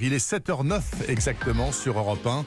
Il est 7h09 exactement sur Europe 1.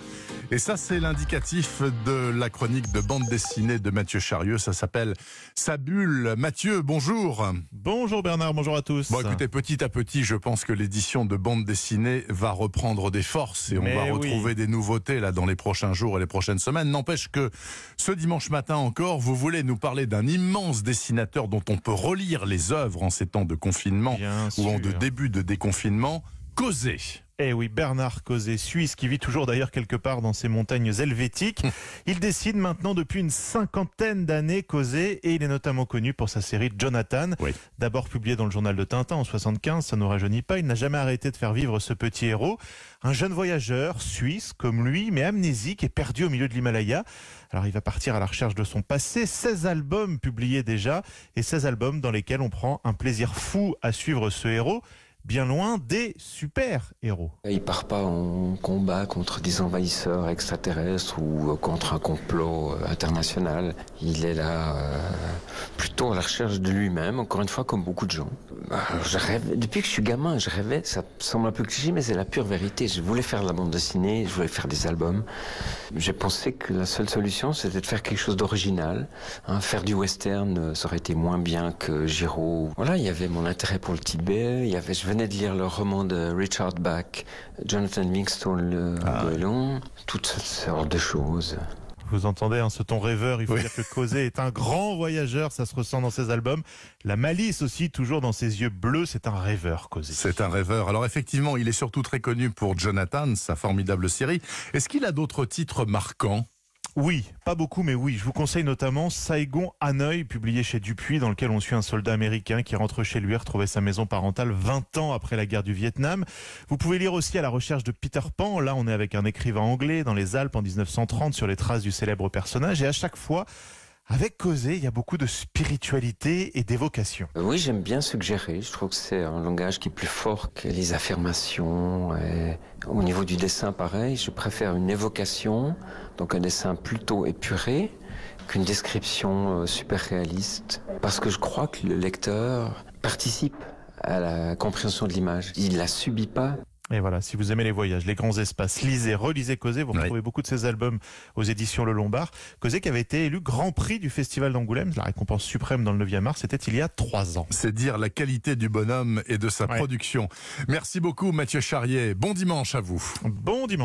Et ça, c'est l'indicatif de la chronique de bande dessinée de Mathieu Charieux. Ça s'appelle Sa bulle. Mathieu, bonjour. Bonjour Bernard, bonjour à tous. Bon, écoutez, petit à petit, je pense que l'édition de bande dessinée va reprendre des forces et on Mais va oui. retrouver des nouveautés là dans les prochains jours et les prochaines semaines. N'empêche que ce dimanche matin encore, vous voulez nous parler d'un immense dessinateur dont on peut relire les œuvres en ces temps de confinement Bien ou en de début de déconfinement. Causé. Eh oui, Bernard Causé, suisse, qui vit toujours d'ailleurs quelque part dans ces montagnes helvétiques. Il dessine maintenant depuis une cinquantaine d'années Causé et il est notamment connu pour sa série Jonathan. Oui. D'abord publié dans le journal de Tintin en 75, ça nous rajeunit pas. Il n'a jamais arrêté de faire vivre ce petit héros. Un jeune voyageur, suisse comme lui, mais amnésique et perdu au milieu de l'Himalaya. Alors il va partir à la recherche de son passé. 16 albums publiés déjà et 16 albums dans lesquels on prend un plaisir fou à suivre ce héros. Bien loin des super-héros. Il part pas en combat contre des envahisseurs extraterrestres ou contre un complot euh, international. Il est là euh, plutôt à la recherche de lui-même, encore une fois comme beaucoup de gens. Euh, Je rêve, depuis que je suis gamin, je rêvais, ça semble un peu cliché, mais c'est la pure vérité. Je voulais faire de la bande dessinée, je voulais faire des albums. J'ai pensé que la seule solution, c'était de faire quelque chose d'original. hein. faire du western, euh, ça aurait été moins bien que Giraud. Voilà, il y avait mon intérêt pour le Tibet. Il y avait, je venais de lire le roman de Richard Bach, Jonathan Livingstone, le Goéland, toutes sortes de choses. Vous entendez hein, ce ton rêveur, il faut Oui. dire que Causé est un grand voyageur, ça se ressent dans ses albums. La malice aussi, toujours dans ses yeux bleus, c'est un rêveur, Causé. C'est un rêveur. Alors effectivement, il est surtout très connu pour Jonathan, sa formidable série. Est-ce qu'il a d'autres titres marquants? Oui, pas beaucoup, mais oui. Je vous conseille notamment Saigon Hanoï, publié chez Dupuis, dans lequel on suit un soldat américain qui rentre chez lui retrouver sa maison parentale 20 ans après la guerre du Vietnam. Vous pouvez lire aussi à la recherche de Peter Pan. Là, on est avec un écrivain anglais dans les Alpes en 1930 sur les traces du célèbre personnage. Et à chaque fois, avec Causé, il y a beaucoup de spiritualité et d'évocation. Euh, Oui, j'aime bien suggérer. Je trouve que c'est un langage qui est plus fort que les affirmations. Niveau du dessin, pareil, je préfère une évocation, donc un dessin plutôt épuré, qu'une description euh, super réaliste. Parce que je crois que le lecteur participe à la compréhension de l'image. Il la subit pas. Et voilà, si vous aimez les voyages, les grands espaces, lisez, relisez Causé. Vous Oui. retrouvez beaucoup de ses albums aux éditions Le Lombard. Causé qui avait été élu Grand Prix du Festival d'Angoulême, la récompense suprême dans le 9e art, c'était il y a trois ans. C'est dire la qualité du bonhomme et de sa Ouais. production. Merci beaucoup Mathieu Charrier. Bon dimanche à vous. Bon dimanche.